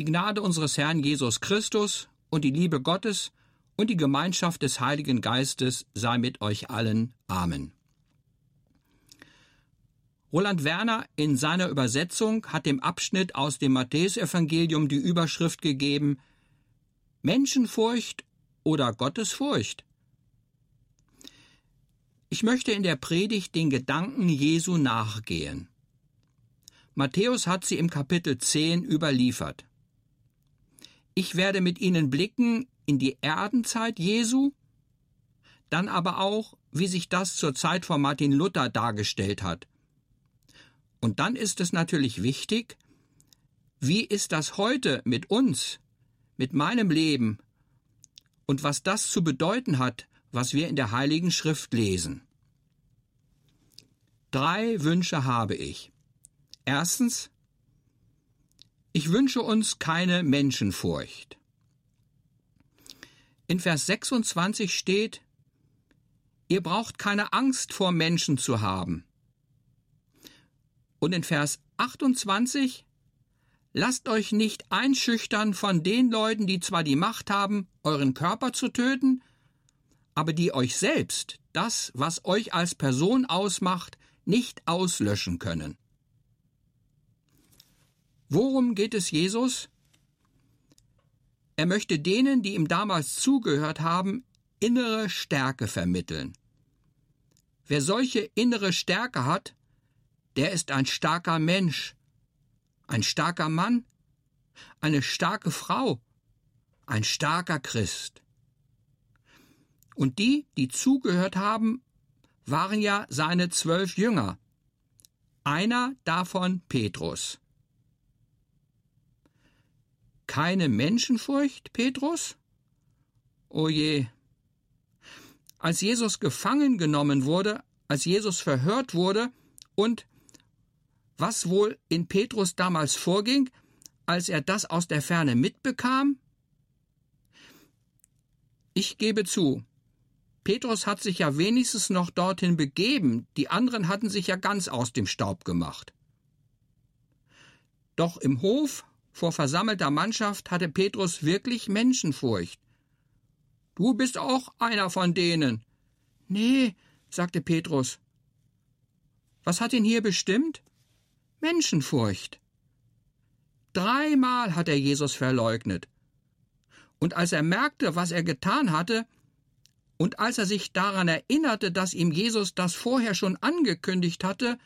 Die Gnade unseres Herrn Jesus Christus und die Liebe Gottes und die Gemeinschaft des Heiligen Geistes sei mit euch allen. Amen. Roland Werner in seiner Übersetzung hat dem Abschnitt aus dem Matthäusevangelium die Überschrift gegeben Menschenfurcht oder Gottesfurcht. Ich möchte in der Predigt den Gedanken Jesu nachgehen. Matthäus hat sie im Kapitel 10 überliefert. Ich werde mit ihnen blicken in die Erdenzeit Jesu, dann aber auch, wie sich das zur Zeit von Martin Luther dargestellt hat. Und dann ist es natürlich wichtig, wie ist das heute mit uns, mit meinem Leben und was das zu bedeuten hat was wir in der Heiligen Schrift lesen. Drei Wünsche habe ich. Erstens, ich wünsche uns keine Menschenfurcht. In Vers 26 steht, ihr braucht keine Angst vor Menschen zu haben. Und in Vers 28, lasst euch nicht einschüchtern von den Leuten, die zwar die Macht haben, euren Körper zu töten, aber die euch selbst, das, was euch als Person ausmacht, nicht auslöschen können. Worum geht es Jesus? Er möchte denen, die ihm damals zugehört haben, innere Stärke vermitteln. Wer solche innere Stärke hat, der ist ein starker Mensch, ein starker Mann, eine starke Frau, ein starker Christ. Und die, die zugehört haben, waren ja seine zwölf Jünger. Einer davon Petrus. Keine Menschenfurcht, Petrus? O je. Als Jesus gefangen genommen wurde, als Jesus verhört wurde und was wohl in Petrus damals vorging, als er das aus der Ferne mitbekam? Ich gebe zu, Petrus hat sich ja wenigstens noch dorthin begeben, die anderen hatten sich ja ganz aus dem Staub gemacht. Doch im Hof vor versammelter Mannschaft hatte Petrus wirklich Menschenfurcht. Du bist auch einer von denen. Nee, sagte Petrus. Was hat ihn hier bestimmt? Menschenfurcht. Dreimal hat er Jesus verleugnet. Und als er merkte, was er getan hatte, und als er sich daran erinnerte, dass ihm Jesus das vorher schon angekündigt hatte,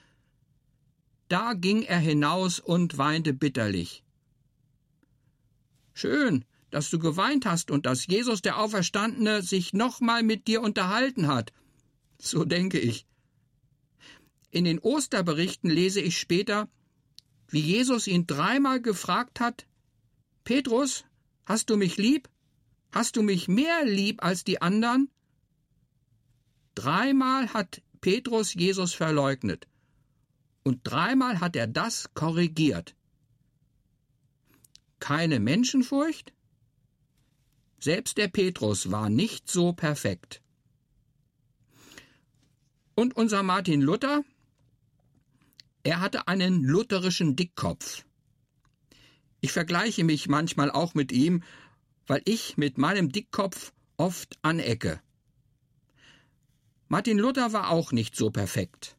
da ging er hinaus und weinte bitterlich. Schön, dass du geweint hast und dass Jesus der Auferstandene sich nochmal mit dir unterhalten hat. So denke ich. In den Osterberichten lese ich später, wie Jesus ihn dreimal gefragt hat, Petrus, hast du mich lieb? Hast du mich mehr lieb als die anderen? Dreimal hat Petrus Jesus verleugnet. Und dreimal hat er das korrigiert. Keine Menschenfurcht? Selbst der Petrus war nicht so perfekt. Und unser Martin Luther? Er hatte einen lutherischen Dickkopf. Ich vergleiche mich manchmal auch mit ihm, weil ich mit meinem Dickkopf oft anecke. Martin Luther war auch nicht so perfekt.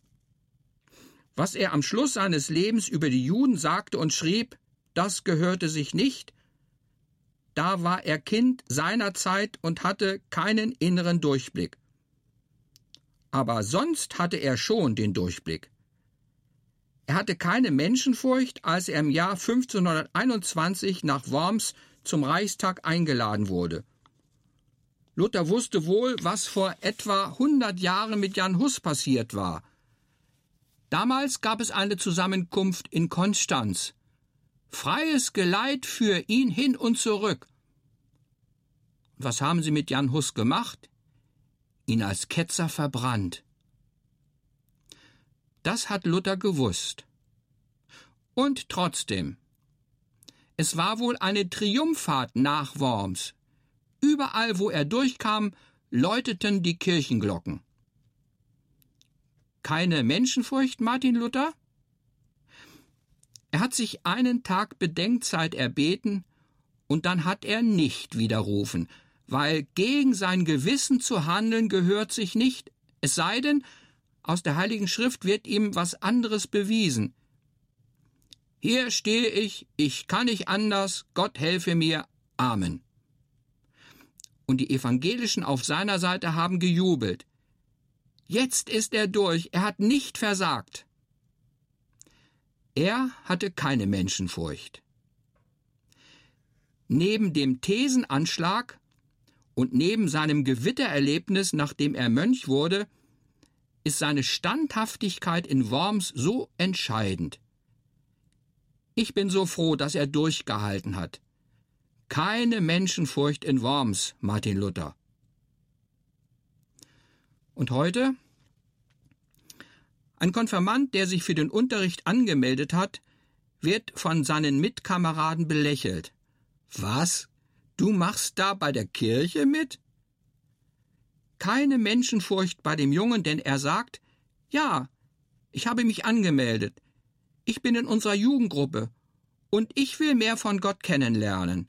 Was er am Schluss seines Lebens über die Juden sagte und schrieb, das gehörte sich nicht, da war er Kind seiner Zeit und hatte keinen inneren Durchblick. Aber sonst hatte er schon den Durchblick. Er hatte keine Menschenfurcht, als er im Jahr 1521 nach Worms zum Reichstag eingeladen wurde Luther wusste wohl, was vor etwa 100 Jahren mit Jan Hus passiert war. Damals gab es eine Zusammenkunft in Konstanz. Freies Geleit für ihn hin und zurück. Was haben sie mit Jan Hus gemacht? Ihn als Ketzer verbrannt. Das hat Luther gewusst. Und trotzdem. Es war wohl eine Triumphfahrt nach Worms, Überall, wo er durchkam, läuteten die Kirchenglocken. Keine Menschenfurcht, Martin Luther? Er hat sich einen Tag Bedenkzeit erbeten, und dann hat er nicht widerrufen, weil gegen sein Gewissen zu handeln gehört sich nicht, es sei denn, aus der Heiligen Schrift wird ihm was anderes bewiesen. Hier stehe ich, ich kann nicht anders, Gott helfe mir, Amen. Und die Evangelischen auf seiner Seite haben gejubelt. Jetzt ist er durch, er hat nicht versagt. Er hatte keine Menschenfurcht. Neben dem Thesenanschlag und neben seinem Gewittererlebnis, nachdem er Mönch wurde, ist seine Standhaftigkeit in Worms so entscheidend. Ich bin so froh, dass er durchgehalten hat. Keine Menschenfurcht in Worms, Martin Luther. Und heute? Ein Konfirmand, der sich für den Unterricht angemeldet hat, wird von seinen Mitkameraden belächelt. Was? Du machst da bei der Kirche mit? Keine Menschenfurcht bei dem Jungen, denn er sagt, ja, ich habe mich angemeldet. Ich bin in unserer Jugendgruppe und ich will mehr von Gott kennenlernen.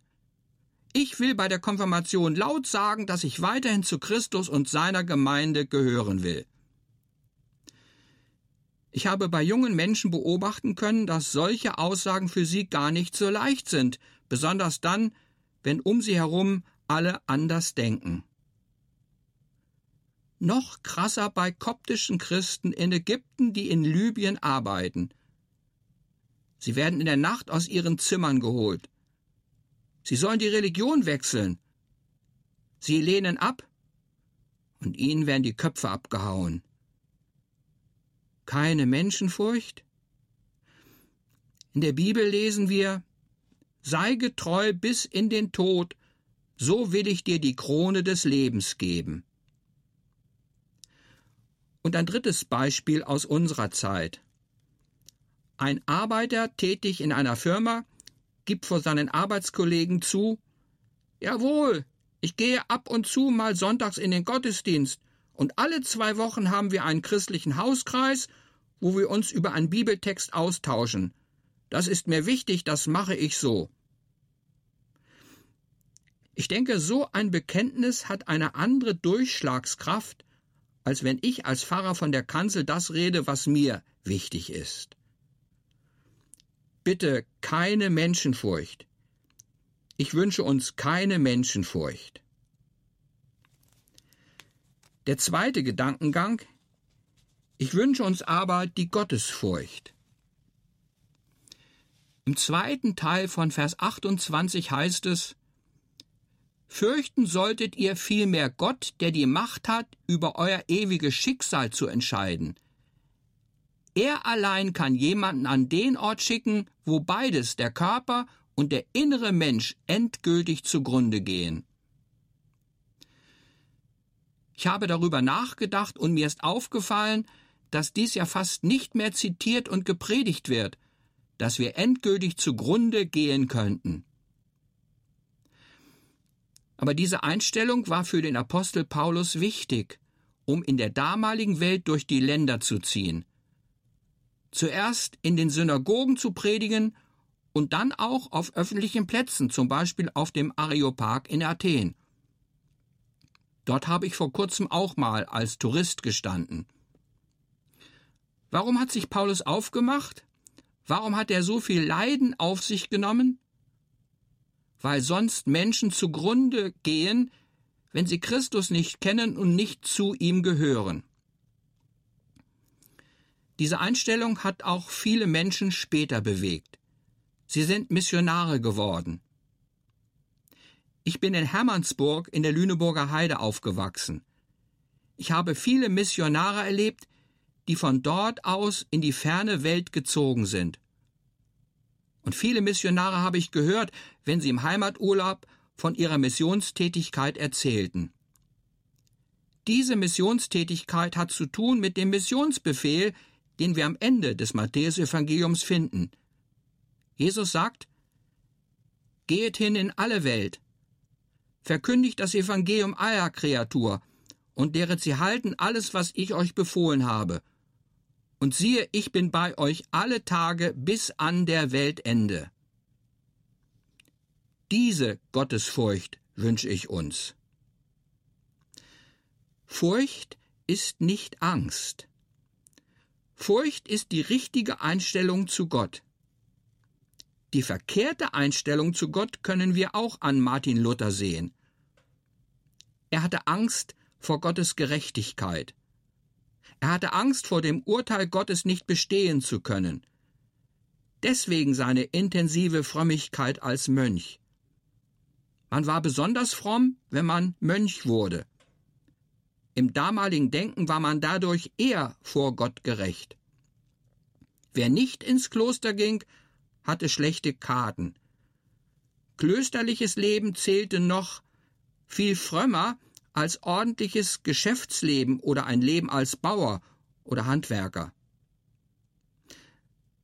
Ich will bei der Konfirmation laut sagen, dass ich weiterhin zu Christus und seiner Gemeinde gehören will. Ich habe bei jungen Menschen beobachten können, dass solche Aussagen für sie gar nicht so leicht sind, besonders dann, wenn um sie herum alle anders denken. Noch krasser bei koptischen Christen in Ägypten, die in Libyen arbeiten. Sie werden in der Nacht aus ihren Zimmern geholt. Sie sollen die Religion wechseln. Sie lehnen ab und ihnen werden die Köpfe abgehauen. Keine Menschenfurcht? In der Bibel lesen wir, sei getreu bis in den Tod, so will ich dir die Krone des Lebens geben. Und ein drittes Beispiel aus unserer Zeit. Ein Arbeiter tätig in einer Firma gibt vor seinen Arbeitskollegen zu Jawohl, ich gehe ab und zu mal sonntags in den Gottesdienst, und alle zwei Wochen haben wir einen christlichen Hauskreis, wo wir uns über einen Bibeltext austauschen. Das ist mir wichtig, das mache ich so. Ich denke, so ein Bekenntnis hat eine andere Durchschlagskraft, als wenn ich als Pfarrer von der Kanzel das rede, was mir wichtig ist. Bitte keine Menschenfurcht. Ich wünsche uns keine Menschenfurcht. Der zweite Gedankengang, ich wünsche uns aber die Gottesfurcht. Im zweiten Teil von Vers 28 heißt es, Fürchten solltet ihr vielmehr Gott, der die Macht hat, über euer ewiges Schicksal zu entscheiden. Er allein kann jemanden an den Ort schicken, wo beides, der Körper und der innere Mensch, endgültig zugrunde gehen. Ich habe darüber nachgedacht und mir ist aufgefallen, dass dies ja fast nicht mehr zitiert und gepredigt wird, dass wir endgültig zugrunde gehen könnten. Aber diese Einstellung war für den Apostel Paulus wichtig, um in der damaligen Welt durch die Länder zu ziehen. Zuerst in den Synagogen zu predigen und dann auch auf öffentlichen Plätzen, zum Beispiel auf dem Areopag in Athen. Dort habe ich vor kurzem auch mal als Tourist gestanden. Warum hat sich Paulus aufgemacht? Warum hat er so viel Leiden auf sich genommen? weil sonst Menschen zugrunde gehen, wenn sie Christus nicht kennen und nicht zu ihm gehören. Diese Einstellung hat auch viele Menschen später bewegt. Sie sind Missionare geworden. Ich bin in Hermannsburg in der Lüneburger Heide aufgewachsen. Ich habe viele Missionare erlebt, die von dort aus in die ferne Welt gezogen sind. Und viele Missionare habe ich gehört, wenn sie im Heimaturlaub von ihrer Missionstätigkeit erzählten. Diese Missionstätigkeit hat zu tun mit dem Missionsbefehl, den wir am Ende des Matthäusevangeliums finden. Jesus sagt, Geht hin in alle Welt, verkündigt das Evangelium aller Kreatur und deret sie halten alles, was ich euch befohlen habe. Und siehe, ich bin bei euch alle Tage bis an der Weltende. Diese Gottesfurcht wünsche ich uns. Furcht ist nicht Angst. Furcht ist die richtige Einstellung zu Gott. Die verkehrte Einstellung zu Gott können wir auch an Martin Luther sehen. Er hatte Angst vor Gottes Gerechtigkeit. Er hatte Angst vor dem Urteil Gottes nicht bestehen zu können. Deswegen seine intensive Frömmigkeit als Mönch. Man war besonders fromm, wenn man Mönch wurde. Im damaligen Denken war man dadurch eher vor Gott gerecht. Wer nicht ins Kloster ging, hatte schlechte Karten. Klösterliches Leben zählte noch viel frömmer als ordentliches Geschäftsleben oder ein Leben als Bauer oder Handwerker.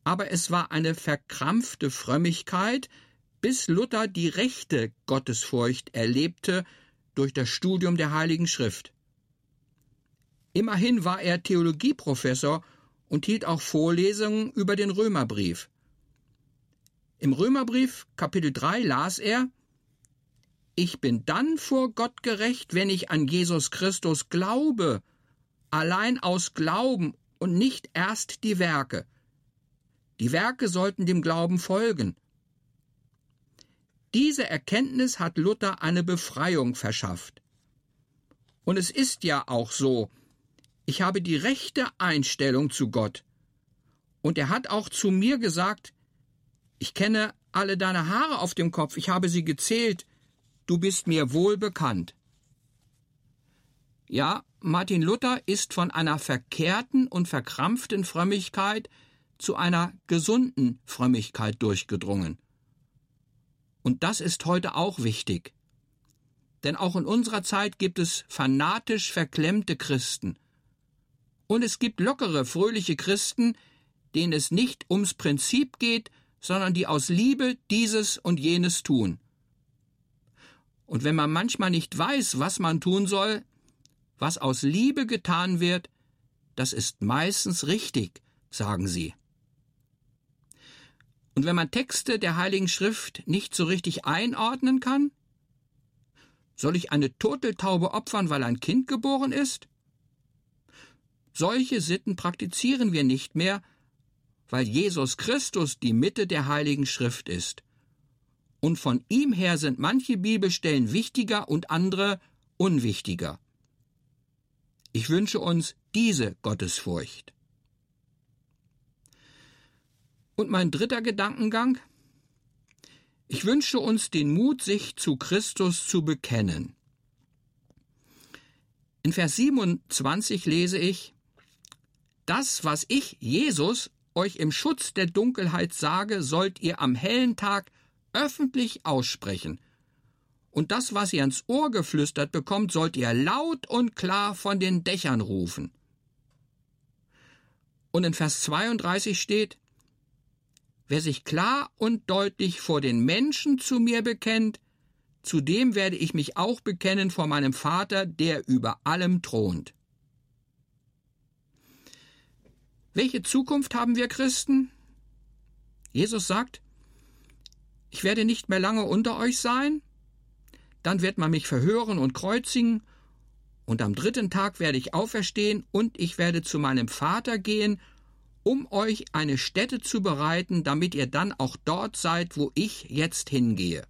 Aber es war eine verkrampfte Frömmigkeit, bis Luther die rechte Gottesfurcht erlebte durch das Studium der Heiligen Schrift. Immerhin war er Theologieprofessor und hielt auch Vorlesungen über den Römerbrief. Im Römerbrief Kapitel 3 las er Ich bin dann vor Gott gerecht, wenn ich an Jesus Christus glaube, allein aus Glauben und nicht erst die Werke. Die Werke sollten dem Glauben folgen. Diese Erkenntnis hat Luther eine Befreiung verschafft. Und es ist ja auch so, ich habe die rechte Einstellung zu Gott. Und er hat auch zu mir gesagt, ich kenne alle deine Haare auf dem Kopf, ich habe sie gezählt, du bist mir wohl bekannt. Ja, Martin Luther ist von einer verkehrten und verkrampften Frömmigkeit zu einer gesunden Frömmigkeit durchgedrungen. Und das ist heute auch wichtig. Denn auch in unserer Zeit gibt es fanatisch verklemmte Christen. Und es gibt lockere, fröhliche Christen, denen es nicht ums Prinzip geht, sondern die aus Liebe dieses und jenes tun. Und wenn man manchmal nicht weiß, was man tun soll, was aus Liebe getan wird, das ist meistens richtig, sagen sie. Und wenn man Texte der Heiligen Schrift nicht so richtig einordnen kann, soll ich eine Turteltaube opfern, weil ein Kind geboren ist? Solche Sitten praktizieren wir nicht mehr, weil Jesus Christus die Mitte der Heiligen Schrift ist. Und von ihm her sind manche Bibelstellen wichtiger und andere unwichtiger. Ich wünsche uns diese Gottesfurcht. Und mein dritter Gedankengang? Ich wünsche uns den Mut, sich zu Christus zu bekennen. In Vers 27 lese ich, Das, was ich, Jesus, euch im Schutz der Dunkelheit sage, sollt ihr am hellen Tag öffentlich aussprechen. Und das, was ihr ans Ohr geflüstert bekommt, sollt ihr laut und klar von den Dächern rufen. Und in Vers 32 steht, Wer sich klar und deutlich vor den Menschen zu mir bekennt, zu dem werde ich mich auch bekennen vor meinem Vater, der über allem thront. Welche Zukunft haben wir Christen? Jesus sagt, ich werde nicht mehr lange unter euch sein, dann wird man mich verhören und kreuzigen, und am dritten Tag werde ich auferstehen, und ich werde zu meinem Vater gehen, um euch eine Stätte zu bereiten, damit ihr dann auch dort seid, wo ich jetzt hingehe.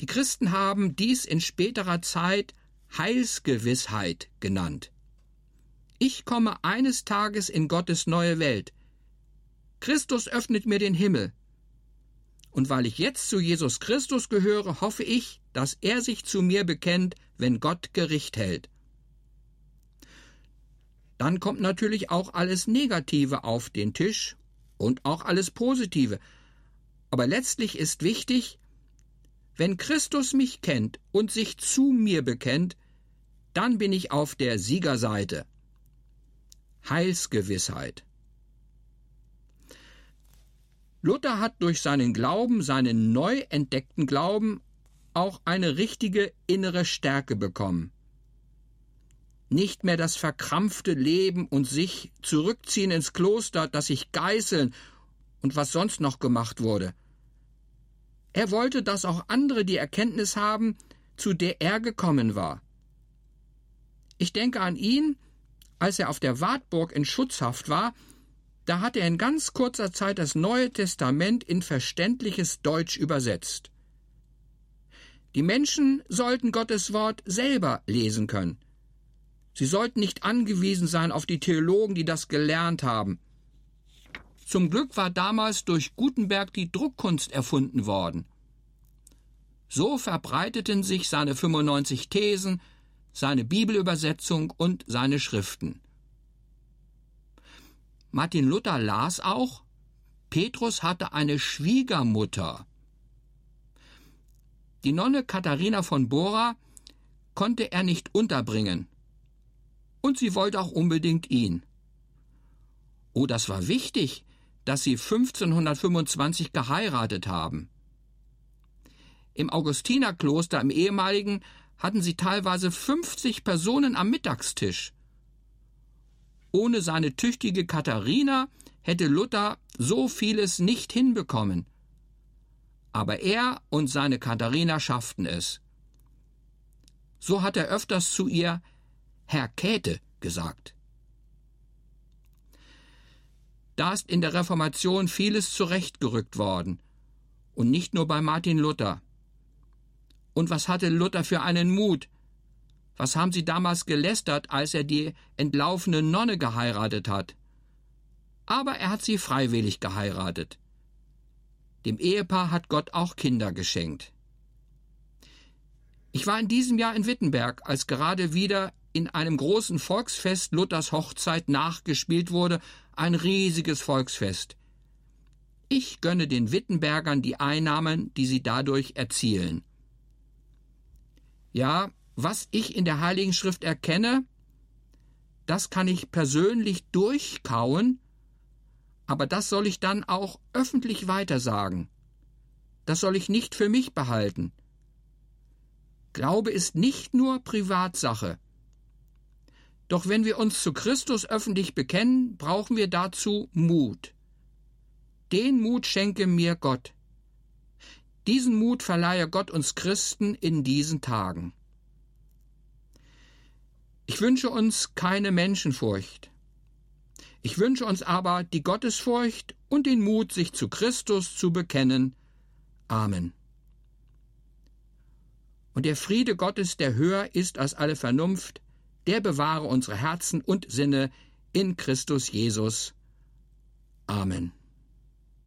Die Christen haben dies in späterer Zeit Heilsgewissheit genannt. Ich komme eines Tages in Gottes neue Welt. Christus öffnet mir den Himmel. Und weil ich jetzt zu Jesus Christus gehöre, hoffe ich, dass er sich zu mir bekennt, wenn Gott Gericht hält. Dann kommt natürlich auch alles Negative auf den Tisch und auch alles Positive. Aber letztlich ist wichtig, wenn Christus mich kennt und sich zu mir bekennt, dann bin ich auf der Siegerseite. Heilsgewissheit. Luther hat durch seinen Glauben, seinen neu entdeckten Glauben, auch eine richtige innere Stärke bekommen. nicht mehr das verkrampfte Leben und sich zurückziehen ins Kloster, das sich geißeln und was sonst noch gemacht wurde. Er wollte, dass auch andere die Erkenntnis haben, zu der er gekommen war. Ich denke an ihn, als er auf der Wartburg in Schutzhaft war, da hat er in ganz kurzer Zeit das Neue Testament in verständliches Deutsch übersetzt. Die Menschen sollten Gottes Wort selber lesen können. Sie sollten nicht angewiesen sein auf die Theologen, die das gelernt haben. Zum Glück war damals durch Gutenberg die Druckkunst erfunden worden. So verbreiteten sich seine 95 Thesen, seine Bibelübersetzung und seine Schriften. Martin Luther las auch, Petrus hatte eine Schwiegermutter. Die Nonne Katharina von Bora konnte er nicht unterbringen. Und sie wollte auch unbedingt ihn. Oh, das war wichtig, dass sie 1525 geheiratet haben. Im Augustinerkloster im ehemaligen hatten sie teilweise 50 Personen am Mittagstisch. Ohne seine tüchtige Katharina hätte Luther so vieles nicht hinbekommen. Aber er und seine Katharina schafften es. So hat er öfters zu ihr Herr Käthe gesagt. Da ist in der Reformation vieles zurechtgerückt worden. Und nicht nur bei Martin Luther. Und was hatte Luther für einen Mut, was haben Sie damals gelästert, als er die entlaufene Nonne geheiratet hat? Aber er hat sie freiwillig geheiratet. Dem Ehepaar hat Gott auch Kinder geschenkt. Ich war in diesem Jahr in Wittenberg, als gerade wieder in einem großen Volksfest Luthers Hochzeit nachgespielt wurde, ein riesiges Volksfest. Ich gönne den Wittenbergern die Einnahmen, die sie dadurch erzielen. Ja, was ich in der Heiligen Schrift erkenne, das kann ich persönlich durchkauen, aber das soll ich dann auch öffentlich weitersagen. Das soll ich nicht für mich behalten. Glaube ist nicht nur Privatsache. Doch wenn wir uns zu Christus öffentlich bekennen, brauchen wir dazu Mut. Den Mut schenke mir Gott. Diesen Mut verleihe Gott uns Christen in diesen Tagen. Ich wünsche uns keine Menschenfurcht. Ich wünsche uns aber die Gottesfurcht und den Mut, sich zu Christus zu bekennen. Amen. Und der Friede Gottes, der höher ist als alle Vernunft, der bewahre unsere Herzen und Sinne in Christus Jesus. Amen.